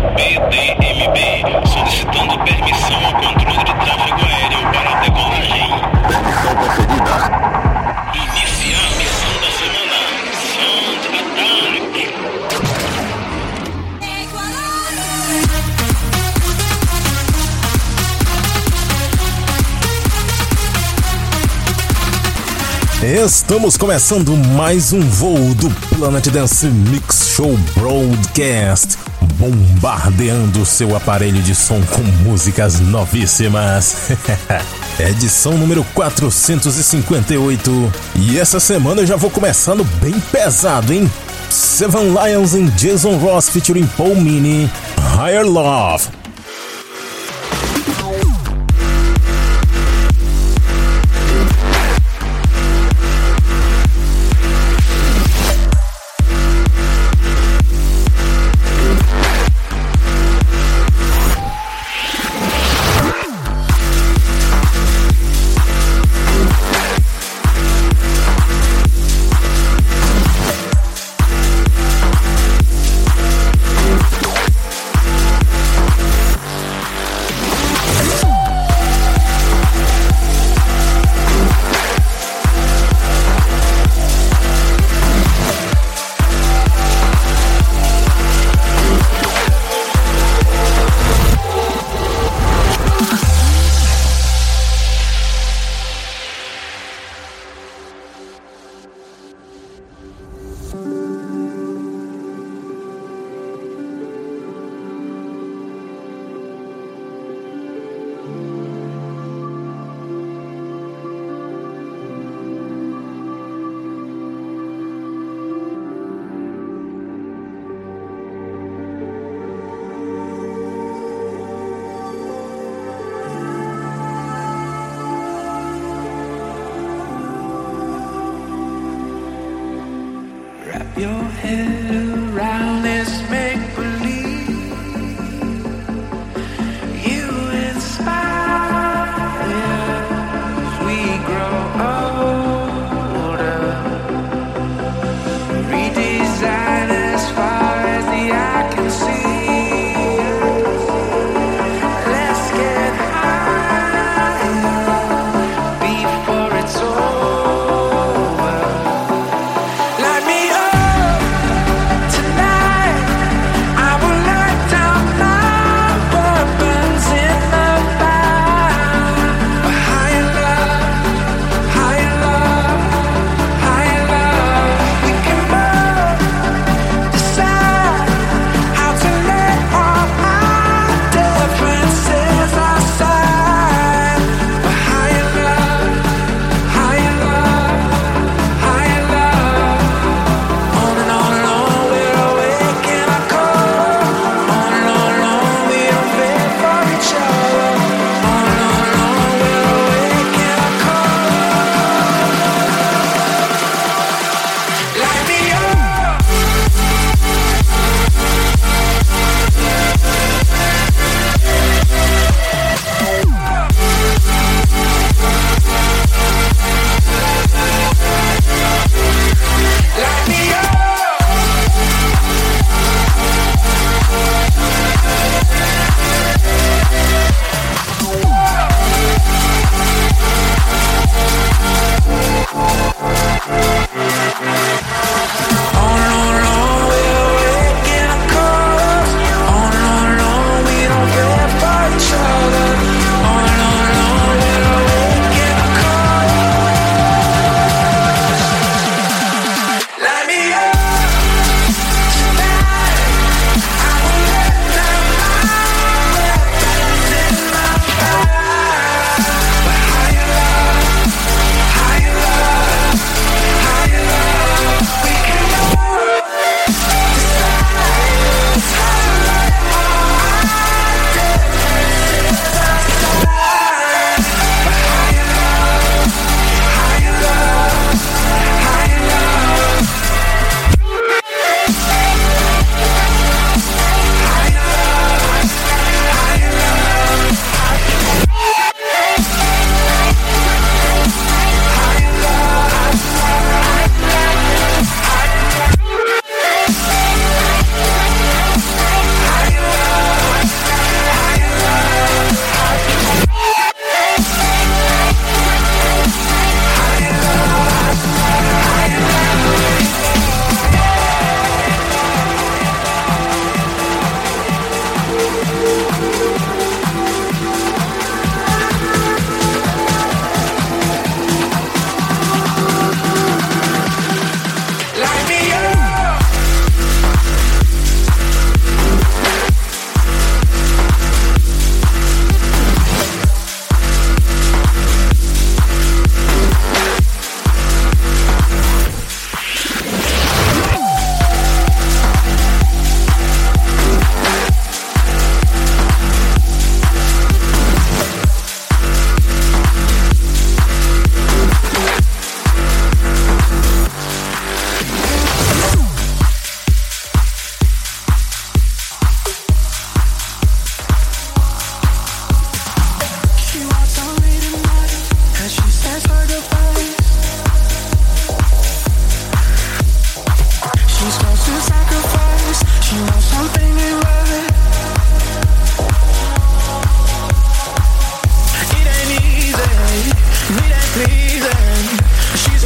PDMB, solicitando permissão ao controle de tráfego aéreo para a decolagem. Permissão concedida. Iniciar a missão da semana. Sound Attack. Estamos começando mais um voo do Planet Dance Mix Show Broadcast, bombardeando seu aparelho de som com músicas novíssimas. Edição número 458. E essa semana eu já vou começando bem pesado, hein? Seven Lions em Jason Ross featuring Paul Mini, Higher Love.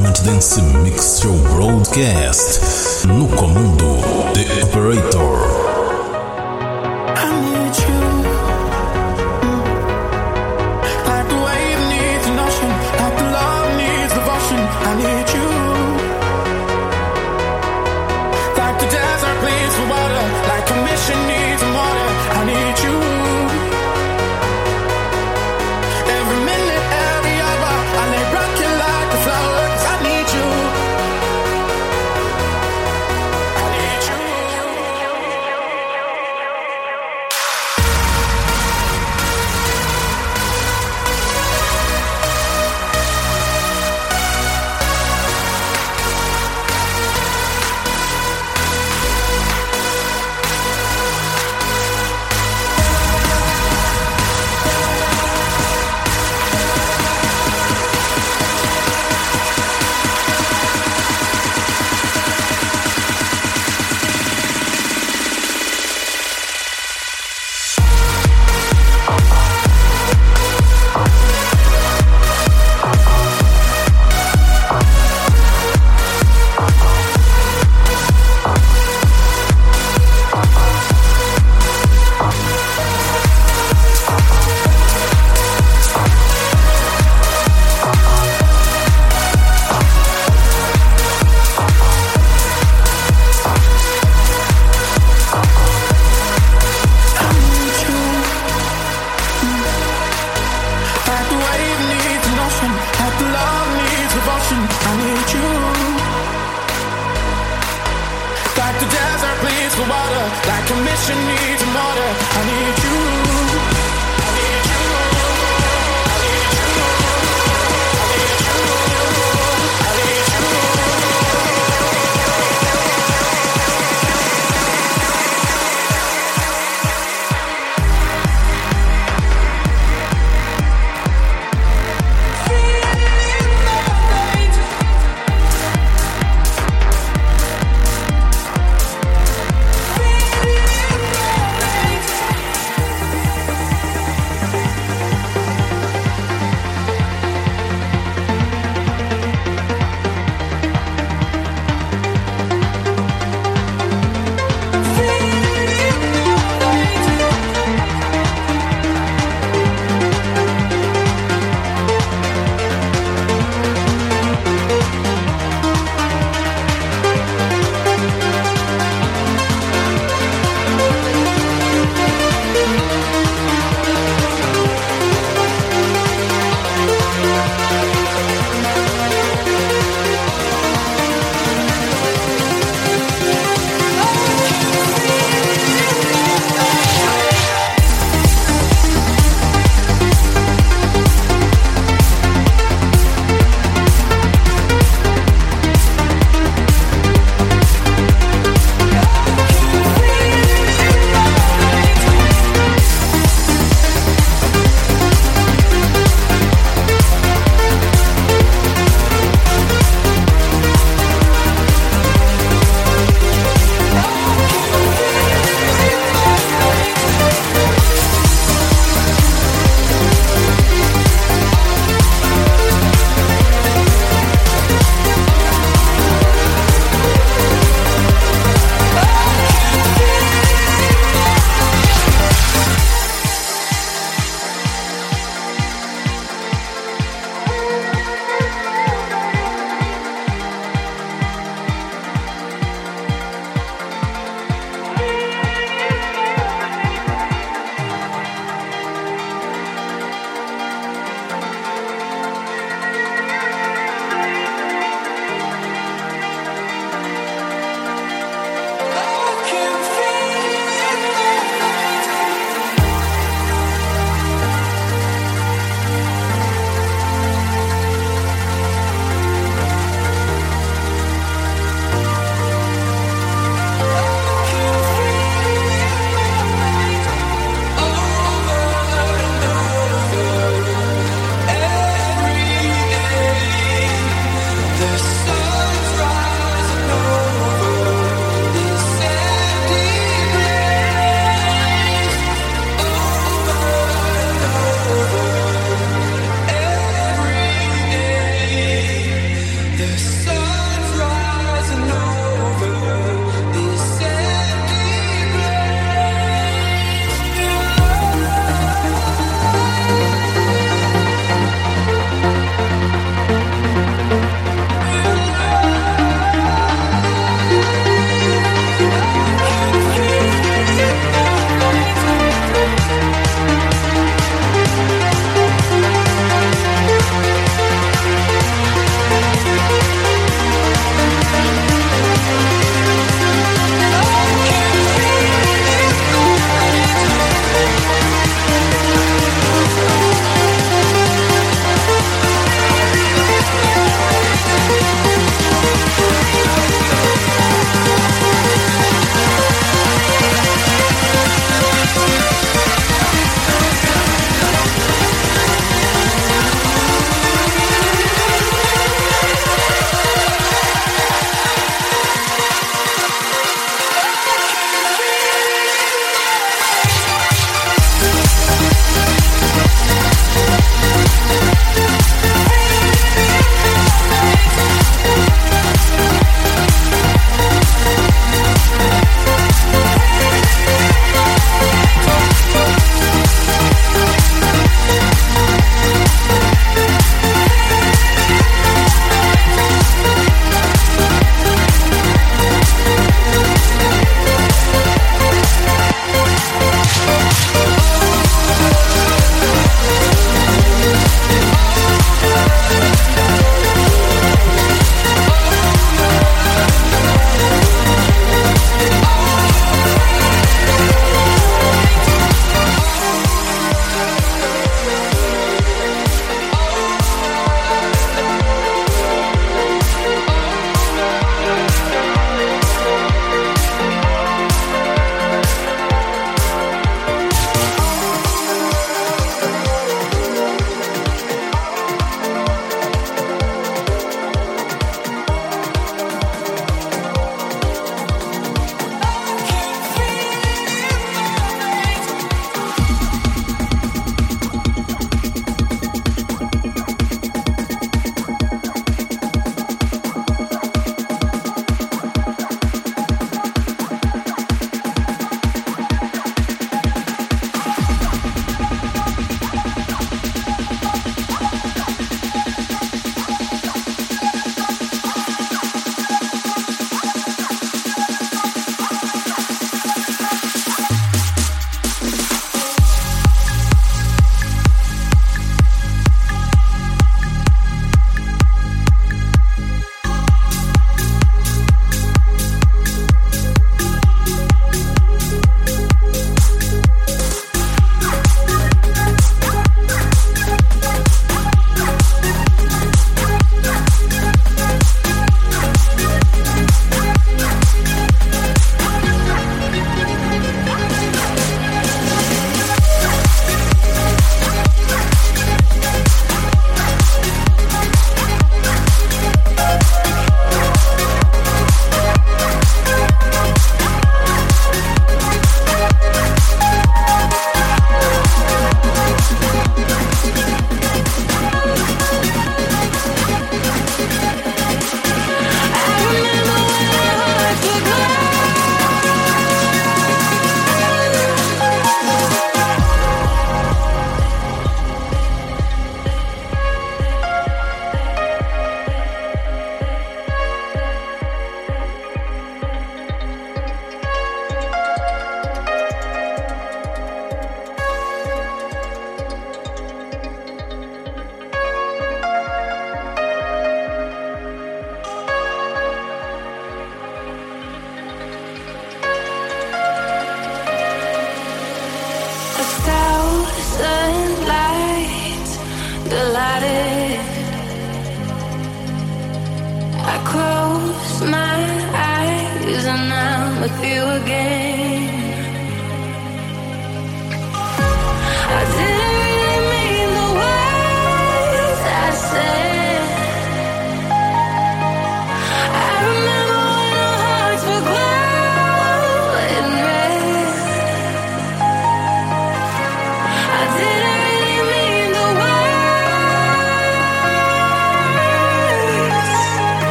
Silent Dance Mix Show Broadcast. No comando, The Operator.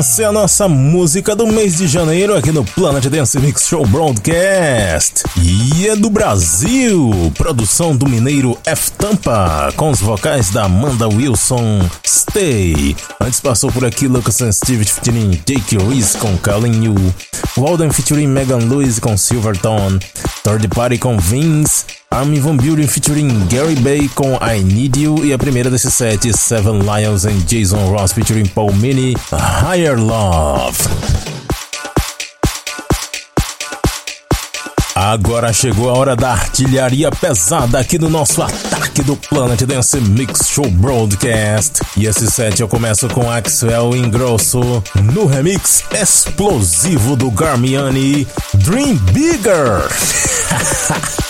Essa é a nossa música do mês de janeiro aqui no Planet Dance Mix Show Broadcast. E é do Brasil, produção do mineiro F Tampa, com os vocais da Amanda Wilson. Stay. Antes passou por aqui Lucas and Steve featuring Jake Reese com Calling You, Walden featuring Megan Lewis com Silverton, Third Party com Vince, Armin Van Buren featuring Gary Bay com I Need You. E a primeira desses sete Seven Lions and Jason Ross featuring Paul Mini, Higher Love. Agora chegou a hora da artilharia pesada aqui no nosso ataque do Planet Dance Mix Show Broadcast. E esse set eu começo com Axel Ingrosso no remix explosivo do Garmiani Dream Bigger.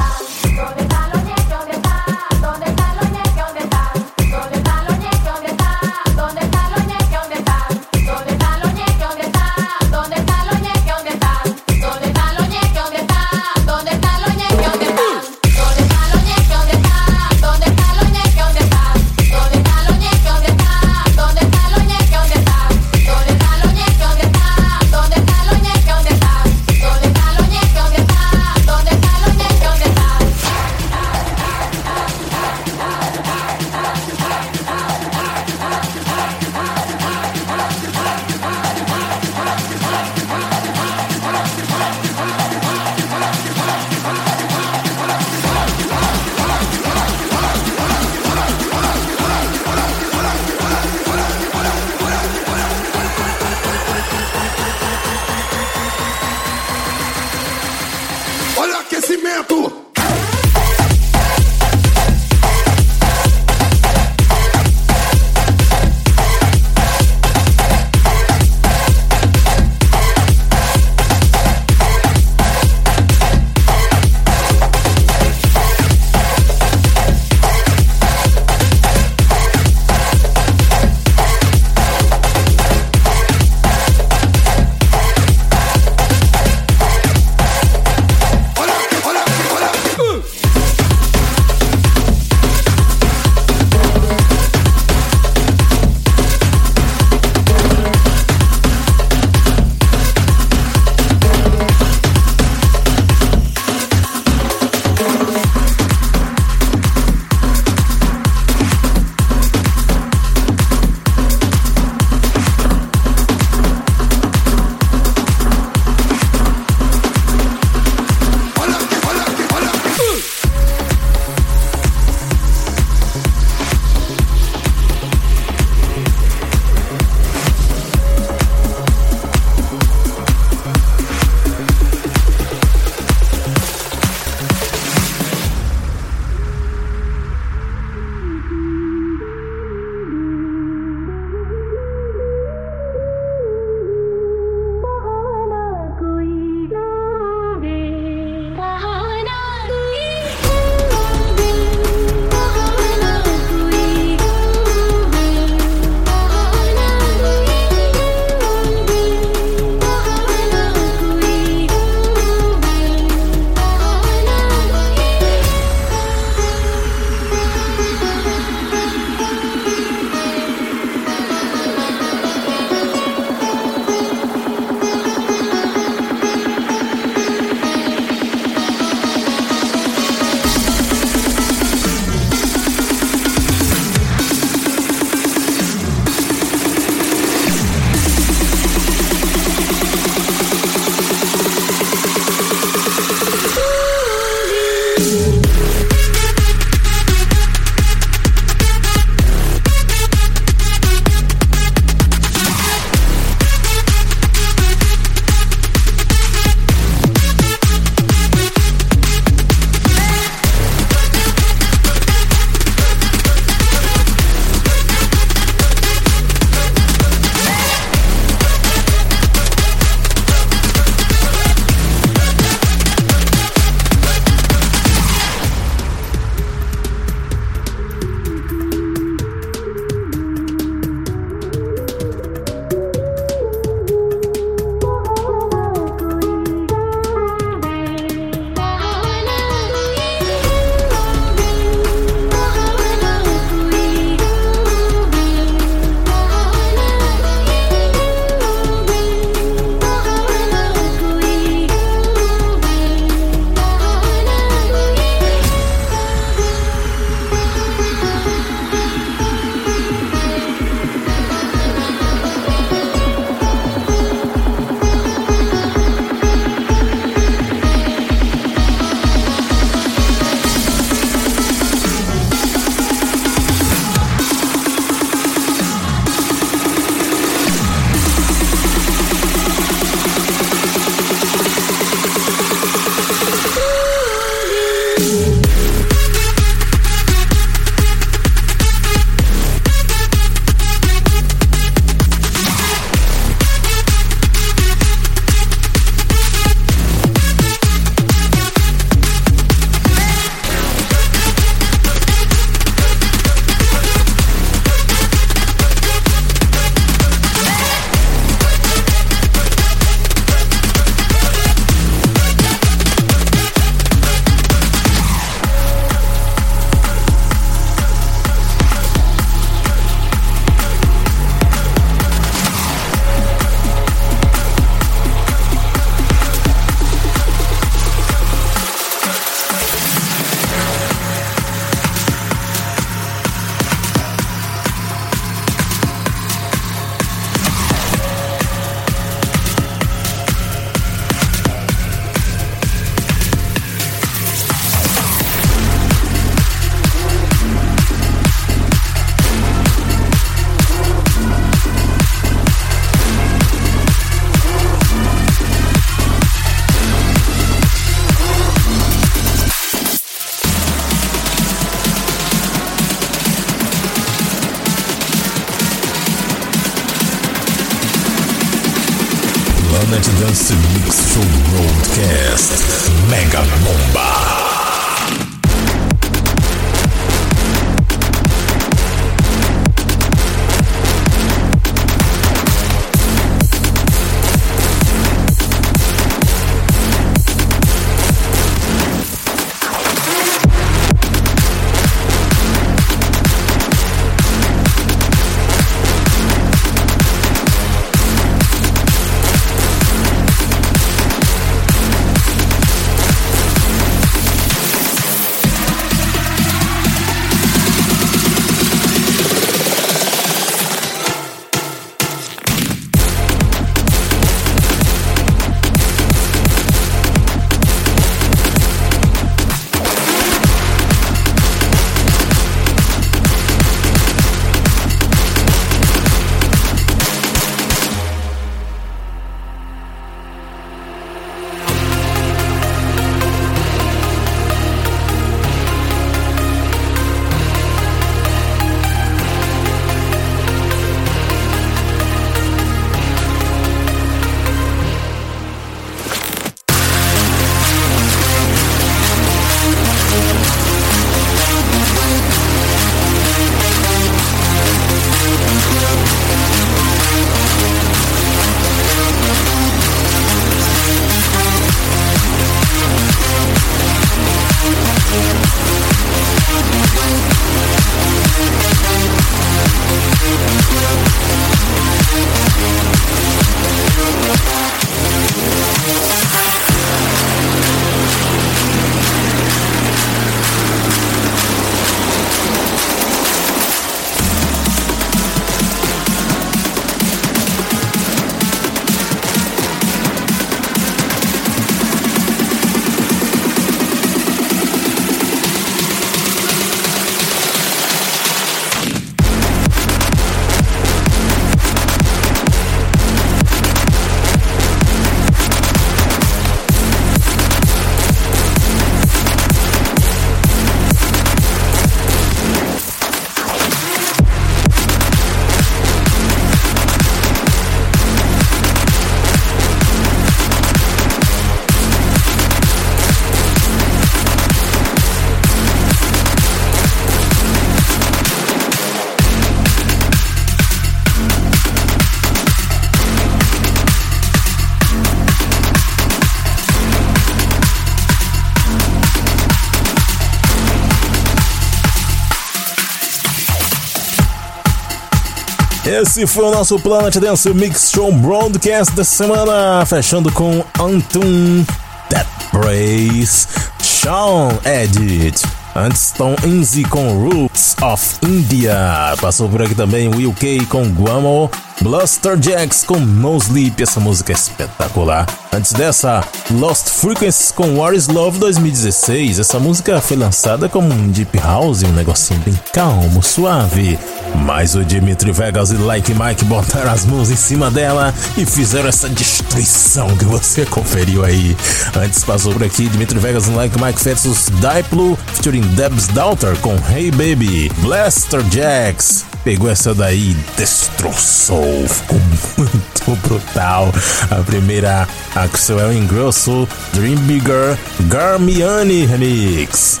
Esse foi o nosso Planet Dance Mix Show Broadcast da semana, fechando com Antum That Praise Sean Edit. Antes Tom Inzi com Roots of India. Passou por aqui também Will K com Guamo. Bluster Jacks com No Sleep. Essa música é espetacular. Antes dessa, Lost Frequencies com What is Love 2016. Essa música foi lançada como um Deep House, um negocinho bem calmo, suave. Mas o Dimitri Vegas e Like Mike botaram as mãos em cima dela e fizeram essa destruição que você conferiu aí. Antes passou por aqui Dimitri Vegas e Like Mike versus Diplo featuring Deb's Daughter com Hey Baby. Blaster Jacks pegou essa daí e destroçou. Ficou muito brutal. A primeira, Axel Ingrosso, Dream Bigger, Garmiani Remix.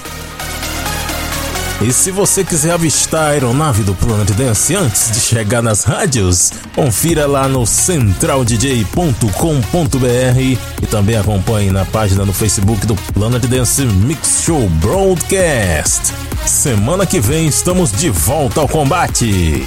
E se você quiser avistar a aeronave do Planet Dance antes de chegar nas rádios, confira lá no centraldj.com.br e também acompanhe na página no Facebook do Planet Dance Mix Show Broadcast. Semana que vem estamos de volta ao combate.